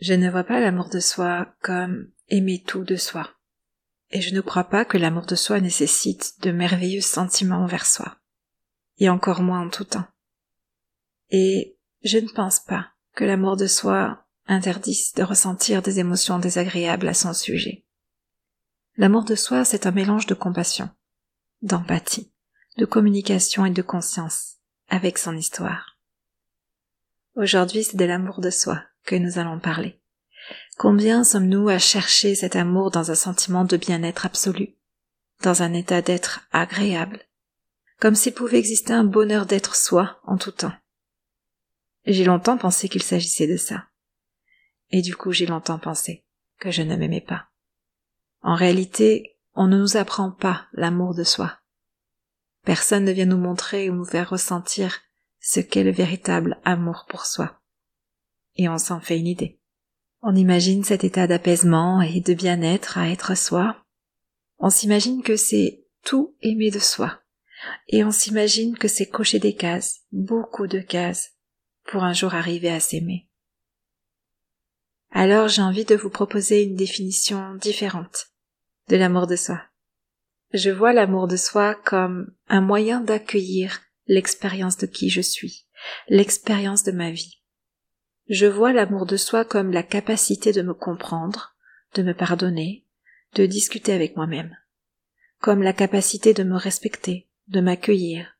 Je ne vois pas l'amour de soi comme aimer tout de soi. Et je ne crois pas que l'amour de soi nécessite de merveilleux sentiments envers soi. Et encore moins en tout temps. Et je ne pense pas que l'amour de soi interdise de ressentir des émotions désagréables à son sujet. L'amour de soi, c'est un mélange de compassion, d'empathie, de communication et de conscience avec son histoire. Aujourd'hui, c'est de l'amour de soi que nous allons parler. Combien sommes-nous à chercher cet amour dans un sentiment de bien-être absolu, dans un état d'être agréable, comme s'il pouvait exister un bonheur d'être soi en tout temps? J'ai longtemps pensé qu'il s'agissait de ça. Et du coup, j'ai longtemps pensé que je ne m'aimais pas. En réalité, on ne nous apprend pas l'amour de soi. Personne ne vient nous montrer ou nous faire ressentir ce qu'est le véritable amour pour soi. Et on s'en fait une idée. On imagine cet état d'apaisement et de bien-être à être soi. On s'imagine que c'est tout aimer de soi. Et on s'imagine que c'est cocher des cases, beaucoup de cases, pour un jour arriver à s'aimer. Alors j'ai envie de vous proposer une définition différente de l'amour de soi. Je vois l'amour de soi comme un moyen d'accueillir l'expérience de qui je suis, l'expérience de ma vie. Je vois l'amour de soi comme la capacité de me comprendre, de me pardonner, de discuter avec moi-même, comme la capacité de me respecter, de m'accueillir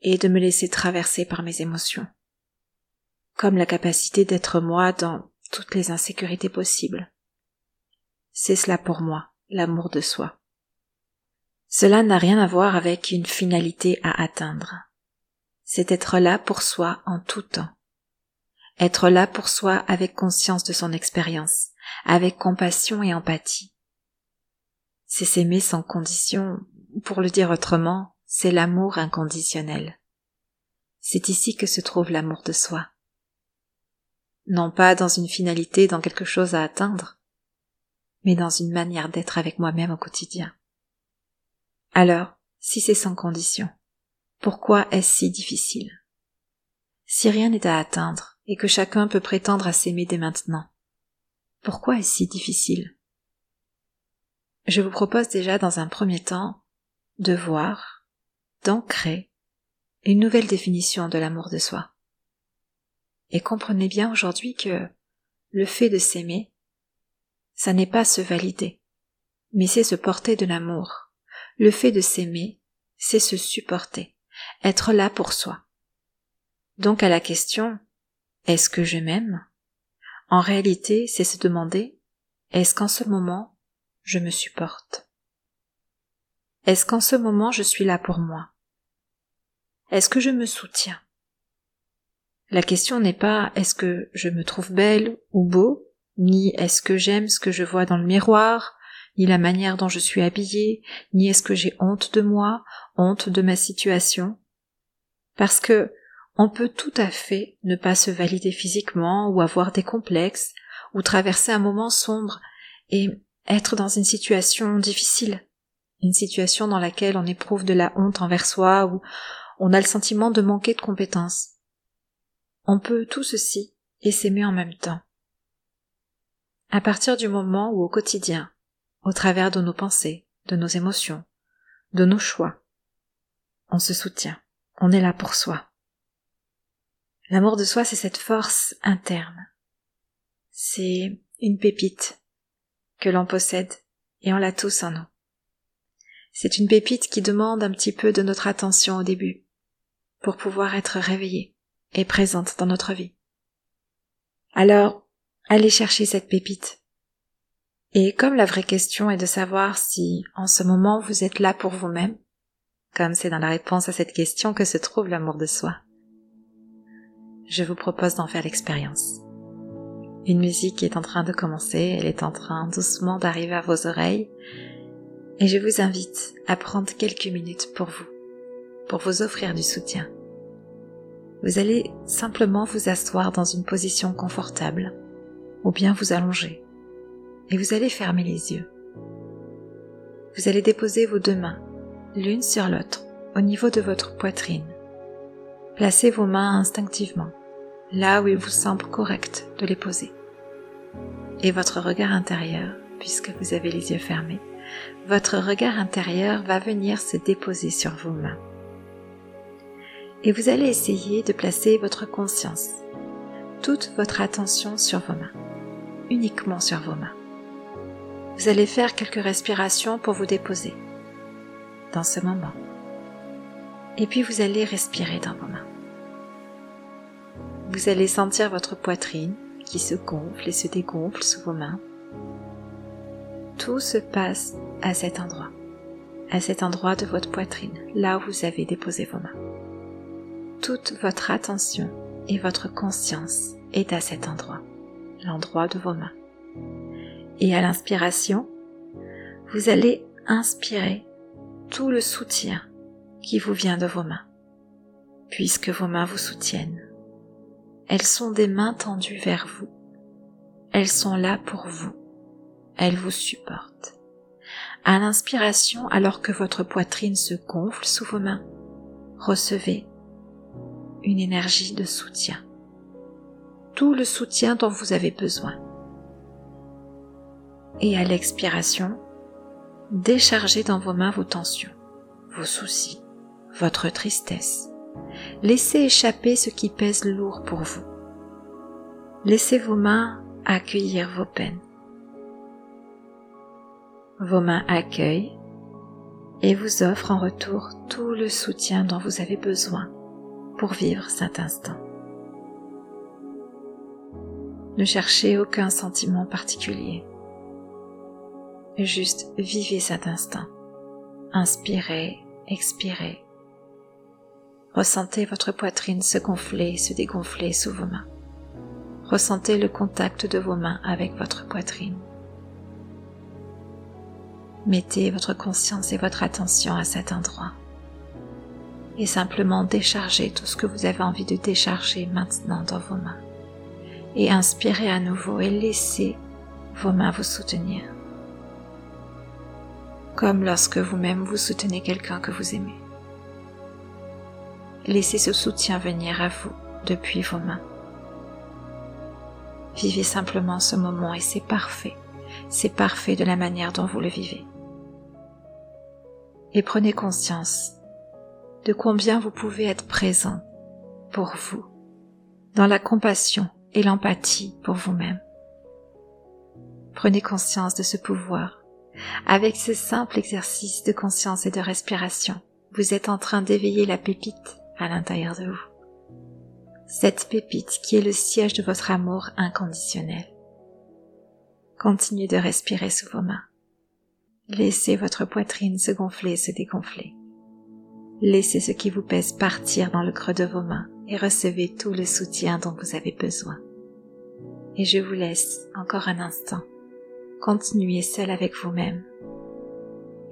et de me laisser traverser par mes émotions, comme la capacité d'être moi dans toutes les insécurités possibles. C'est cela pour moi, l'amour de soi. Cela n'a rien à voir avec une finalité à atteindre. C'est être là pour soi en tout temps être là pour soi avec conscience de son expérience, avec compassion et empathie. C'est s'aimer sans condition, pour le dire autrement, c'est l'amour inconditionnel. C'est ici que se trouve l'amour de soi. Non pas dans une finalité, dans quelque chose à atteindre, mais dans une manière d'être avec moi-même au quotidien. Alors, si c'est sans condition, pourquoi est-ce si difficile? Si rien n'est à atteindre, et que chacun peut prétendre à s'aimer dès maintenant. Pourquoi est-ce si difficile? Je vous propose déjà dans un premier temps de voir, d'ancrer une nouvelle définition de l'amour de soi. Et comprenez bien aujourd'hui que le fait de s'aimer, ça n'est pas se valider, mais c'est se porter de l'amour. Le fait de s'aimer, c'est se supporter, être là pour soi. Donc à la question est-ce que je m'aime? En réalité, c'est se demander est-ce qu'en ce moment, je me supporte? Est-ce qu'en ce moment, je suis là pour moi? Est-ce que je me soutiens? La question n'est pas est-ce que je me trouve belle ou beau, ni est-ce que j'aime ce que je vois dans le miroir, ni la manière dont je suis habillée, ni est-ce que j'ai honte de moi, honte de ma situation? Parce que on peut tout à fait ne pas se valider physiquement ou avoir des complexes ou traverser un moment sombre et être dans une situation difficile, une situation dans laquelle on éprouve de la honte envers soi ou on a le sentiment de manquer de compétences. On peut tout ceci et s'aimer en même temps. À partir du moment où au quotidien, au travers de nos pensées, de nos émotions, de nos choix, on se soutient, on est là pour soi. L'amour de soi, c'est cette force interne. C'est une pépite que l'on possède et on l'a tous en nous. C'est une pépite qui demande un petit peu de notre attention au début pour pouvoir être réveillée et présente dans notre vie. Alors, allez chercher cette pépite. Et comme la vraie question est de savoir si en ce moment vous êtes là pour vous-même, comme c'est dans la réponse à cette question que se trouve l'amour de soi, je vous propose d'en faire l'expérience. Une musique est en train de commencer, elle est en train doucement d'arriver à vos oreilles, et je vous invite à prendre quelques minutes pour vous, pour vous offrir du soutien. Vous allez simplement vous asseoir dans une position confortable, ou bien vous allonger, et vous allez fermer les yeux. Vous allez déposer vos deux mains, l'une sur l'autre, au niveau de votre poitrine. Placez vos mains instinctivement là où il vous semble correct de les poser. et votre regard intérieur, puisque vous avez les yeux fermés, votre regard intérieur va venir se déposer sur vos mains. Et vous allez essayer de placer votre conscience, toute votre attention sur vos mains, uniquement sur vos mains. Vous allez faire quelques respirations pour vous déposer dans ce moment. Et puis vous allez respirer dans vos mains. Vous allez sentir votre poitrine qui se gonfle et se dégonfle sous vos mains. Tout se passe à cet endroit, à cet endroit de votre poitrine, là où vous avez déposé vos mains. Toute votre attention et votre conscience est à cet endroit, l'endroit de vos mains. Et à l'inspiration, vous allez inspirer tout le soutien qui vous vient de vos mains, puisque vos mains vous soutiennent elles sont des mains tendues vers vous. Elles sont là pour vous. Elles vous supportent. À l'inspiration, alors que votre poitrine se gonfle sous vos mains, recevez une énergie de soutien. Tout le soutien dont vous avez besoin. Et à l'expiration, déchargez dans vos mains vos tensions, vos soucis, votre tristesse, Laissez échapper ce qui pèse lourd pour vous. Laissez vos mains accueillir vos peines. Vos mains accueillent et vous offrent en retour tout le soutien dont vous avez besoin pour vivre cet instant. Ne cherchez aucun sentiment particulier. Juste vivez cet instant. Inspirez, expirez Ressentez votre poitrine se gonfler et se dégonfler sous vos mains. Ressentez le contact de vos mains avec votre poitrine. Mettez votre conscience et votre attention à cet endroit. Et simplement déchargez tout ce que vous avez envie de décharger maintenant dans vos mains. Et inspirez à nouveau et laissez vos mains vous soutenir. Comme lorsque vous-même vous soutenez quelqu'un que vous aimez. Laissez ce soutien venir à vous depuis vos mains. Vivez simplement ce moment et c'est parfait. C'est parfait de la manière dont vous le vivez. Et prenez conscience de combien vous pouvez être présent pour vous, dans la compassion et l'empathie pour vous-même. Prenez conscience de ce pouvoir. Avec ce simple exercice de conscience et de respiration, vous êtes en train d'éveiller la pépite à l'intérieur de vous. Cette pépite qui est le siège de votre amour inconditionnel. Continuez de respirer sous vos mains. Laissez votre poitrine se gonfler et se dégonfler. Laissez ce qui vous pèse partir dans le creux de vos mains et recevez tout le soutien dont vous avez besoin. Et je vous laisse encore un instant. Continuez seul avec vous-même.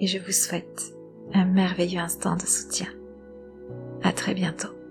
Et je vous souhaite un merveilleux instant de soutien. À très bientôt.